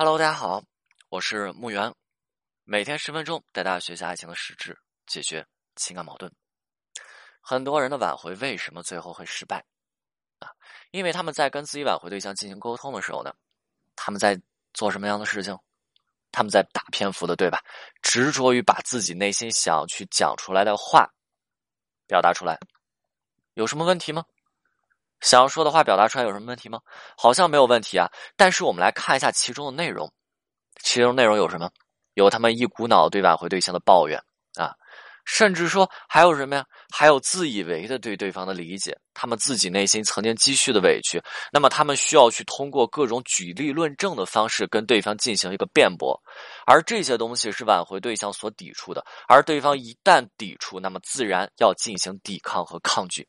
Hello，大家好，我是木源，每天十分钟带大家学习爱情的实质，解决情感矛盾。很多人的挽回为什么最后会失败啊？因为他们在跟自己挽回对象进行沟通的时候呢，他们在做什么样的事情？他们在大篇幅的对吧？执着于把自己内心想要去讲出来的话表达出来，有什么问题吗？想要说的话表达出来有什么问题吗？好像没有问题啊。但是我们来看一下其中的内容，其中内容有什么？有他们一股脑对挽回对象的抱怨啊，甚至说还有什么呀？还有自以为的对对方的理解，他们自己内心曾经积蓄的委屈，那么他们需要去通过各种举例论证的方式跟对方进行一个辩驳，而这些东西是挽回对象所抵触的，而对方一旦抵触，那么自然要进行抵抗和抗拒。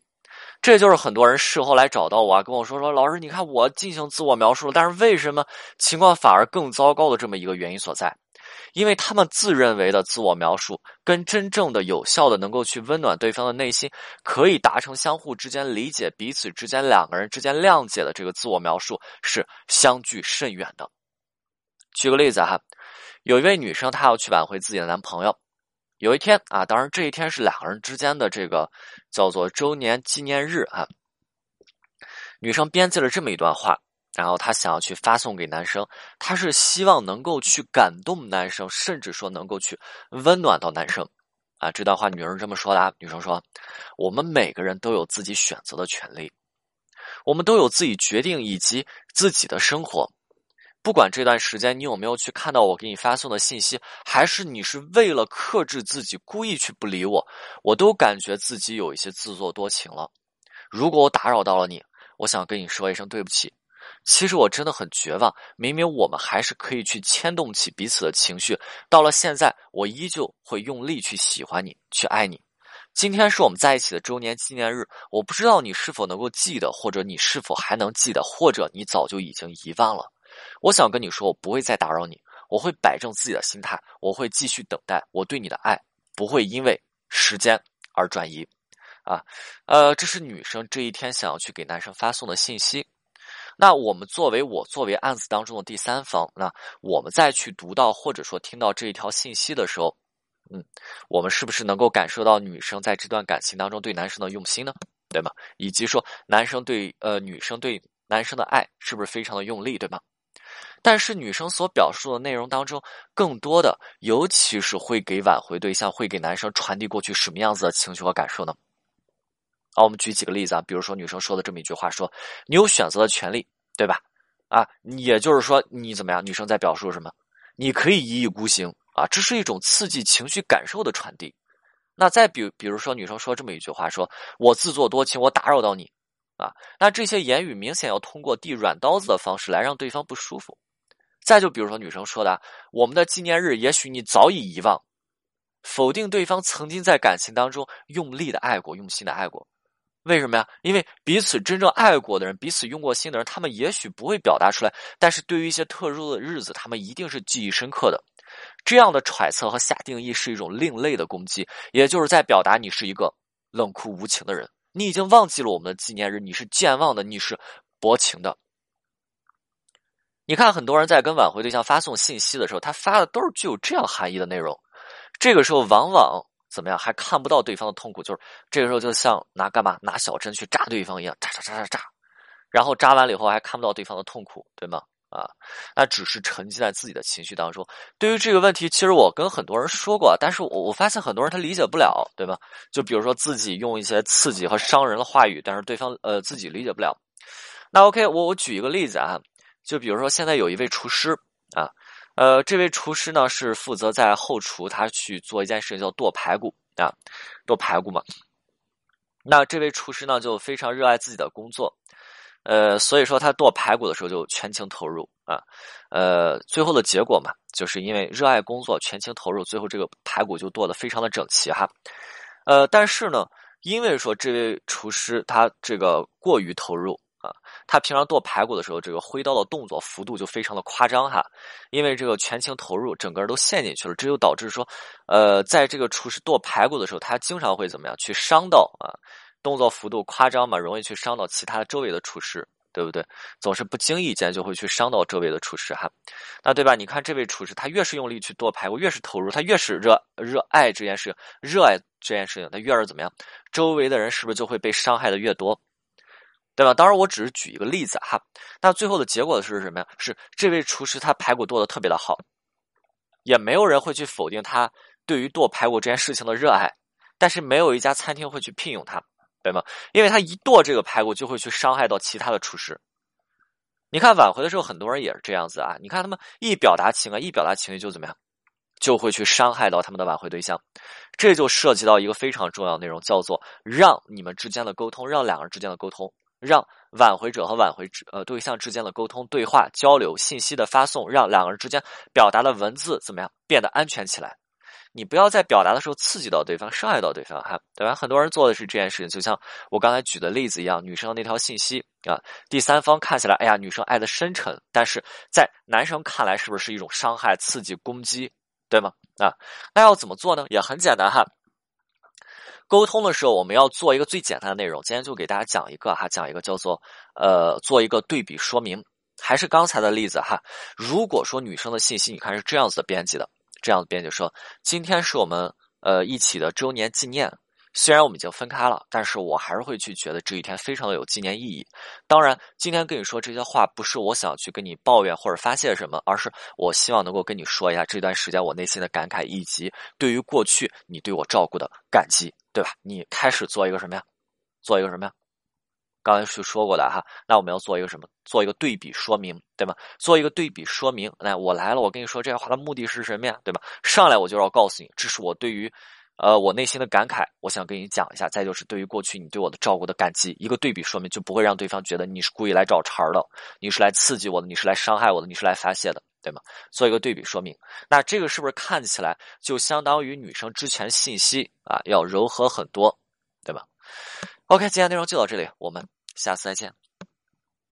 这就是很多人事后来找到我啊，跟我说说，老师，你看我进行自我描述了，但是为什么情况反而更糟糕的这么一个原因所在？因为他们自认为的自我描述，跟真正的有效的能够去温暖对方的内心，可以达成相互之间理解、彼此之间两个人之间谅解的这个自我描述是相距甚远的。举个例子哈，有一位女生，她要去挽回自己的男朋友。有一天啊，当然这一天是两个人之间的这个叫做周年纪念日啊。女生编辑了这么一段话，然后她想要去发送给男生，她是希望能够去感动男生，甚至说能够去温暖到男生啊。这段话女人这么说的啊，女生说：“我们每个人都有自己选择的权利，我们都有自己决定以及自己的生活。”不管这段时间你有没有去看到我给你发送的信息，还是你是为了克制自己故意去不理我，我都感觉自己有一些自作多情了。如果我打扰到了你，我想跟你说一声对不起。其实我真的很绝望，明明我们还是可以去牵动起彼此的情绪，到了现在，我依旧会用力去喜欢你，去爱你。今天是我们在一起的周年纪念日，我不知道你是否能够记得，或者你是否还能记得，或者你早就已经遗忘了。我想跟你说，我不会再打扰你，我会摆正自己的心态，我会继续等待我对你的爱，不会因为时间而转移。啊，呃，这是女生这一天想要去给男生发送的信息。那我们作为我作为案子当中的第三方，那我们再去读到或者说听到这一条信息的时候，嗯，我们是不是能够感受到女生在这段感情当中对男生的用心呢？对吗？以及说男生对呃女生对男生的爱是不是非常的用力，对吗？但是女生所表述的内容当中，更多的，尤其是会给挽回对象，会给男生传递过去什么样子的情绪和感受呢？啊，我们举几个例子啊，比如说女生说的这么一句话，说你有选择的权利，对吧？啊，也就是说你怎么样？女生在表述什么？你可以一意孤行啊，这是一种刺激情绪感受的传递。那再比，比如说女生说这么一句话，说我自作多情，我打扰到你。啊，那这些言语明显要通过递软刀子的方式来让对方不舒服。再就比如说女生说的，我们的纪念日也许你早已遗忘，否定对方曾经在感情当中用力的爱过、用心的爱过。为什么呀？因为彼此真正爱过的人，彼此用过心的人，他们也许不会表达出来，但是对于一些特殊的日子，他们一定是记忆深刻的。这样的揣测和下定义是一种另类的攻击，也就是在表达你是一个冷酷无情的人。你已经忘记了我们的纪念日，你是健忘的，你是薄情的。你看，很多人在跟挽回对象发送信息的时候，他发的都是具有这样含义的内容。这个时候，往往怎么样，还看不到对方的痛苦，就是这个时候，就像拿干嘛拿小针去扎对方一样，扎扎扎扎扎，然后扎完了以后，还看不到对方的痛苦，对吗？啊，那只是沉浸在自己的情绪当中。对于这个问题，其实我跟很多人说过，但是我我发现很多人他理解不了，对吧？就比如说自己用一些刺激和伤人的话语，但是对方呃自己理解不了。那 OK，我我举一个例子啊，就比如说现在有一位厨师啊，呃，这位厨师呢是负责在后厨，他去做一件事情叫剁排骨啊，剁排骨嘛。那这位厨师呢就非常热爱自己的工作。呃，所以说他剁排骨的时候就全情投入啊，呃，最后的结果嘛，就是因为热爱工作，全情投入，最后这个排骨就剁得非常的整齐哈。呃，但是呢，因为说这位厨师他这个过于投入啊，他平常剁排骨的时候，这个挥刀的动作幅度就非常的夸张哈，因为这个全情投入，整个人都陷进去了，这就导致说，呃，在这个厨师剁排骨的时候，他经常会怎么样去伤到啊。动作幅度夸张嘛，容易去伤到其他周围的厨师对不对？总是不经意间就会去伤到周围的厨师哈，那对吧？你看这位厨师，他越是用力去剁排骨，越是投入，他越是热热爱这件事，热爱这件事情，他越是怎么样？周围的人是不是就会被伤害的越多？对吧？当然，我只是举一个例子哈。那最后的结果是什么呀？是这位厨师他排骨剁的特别的好，也没有人会去否定他对于剁排骨这件事情的热爱，但是没有一家餐厅会去聘用他。对吗？因为他一剁这个排骨，就会去伤害到其他的厨师。你看挽回的时候，很多人也是这样子啊。你看他们一表达情感，一表达情绪就怎么样，就会去伤害到他们的挽回对象。这就涉及到一个非常重要内容，叫做让你们之间的沟通，让两个人之间的沟通，让挽回者和挽回呃对象之间的沟通、对话、交流、信息的发送，让两个人之间表达的文字怎么样变得安全起来。你不要在表达的时候刺激到对方、伤害到对方，哈，对吧？很多人做的是这件事情，就像我刚才举的例子一样，女生的那条信息啊，第三方看起来，哎呀，女生爱的深沉，但是在男生看来，是不是一种伤害、刺激、攻击，对吗？啊，那要怎么做呢？也很简单哈。沟通的时候，我们要做一个最简单的内容，今天就给大家讲一个哈，讲一个叫做呃，做一个对比说明，还是刚才的例子哈。如果说女生的信息，你看是这样子的编辑的。这样的编辑说：“今天是我们呃一起的周年纪念，虽然我们已经分开了，但是我还是会去觉得这一天非常的有纪念意义。当然，今天跟你说这些话，不是我想去跟你抱怨或者发泄什么，而是我希望能够跟你说一下这段时间我内心的感慨，以及对于过去你对我照顾的感激，对吧？你开始做一个什么呀？做一个什么呀？”刚才是说过的哈，那我们要做一个什么？做一个对比说明，对吗？做一个对比说明。来我来了，我跟你说这些话的目的是什么呀？对吧？上来我就要告诉你，这是我对于，呃，我内心的感慨，我想跟你讲一下。再就是对于过去你对我的照顾的感激，一个对比说明就不会让对方觉得你是故意来找茬的，你是来刺激我的，你是来伤害我的，你是来发泄的，对吗？做一个对比说明。那这个是不是看起来就相当于女生之前信息啊要柔和很多，对吧？OK，今天内容就到这里，我们下次再见。